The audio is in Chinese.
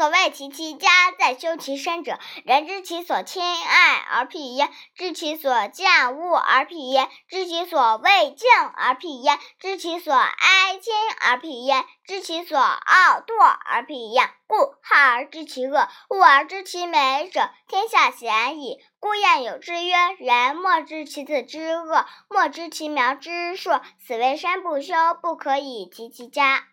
所谓齐其家，在修其身者，人知其所亲爱而辟焉，知其所见恶而辟焉，知其所畏敬而辟焉，知其所哀亲而辟焉，知其所傲惰而辟焉。故好而知其恶，恶而知其美者，天下鲜矣。故谚有之曰：“人莫知其子之恶，莫知其苗之硕。”此谓山不修，不可以齐其家。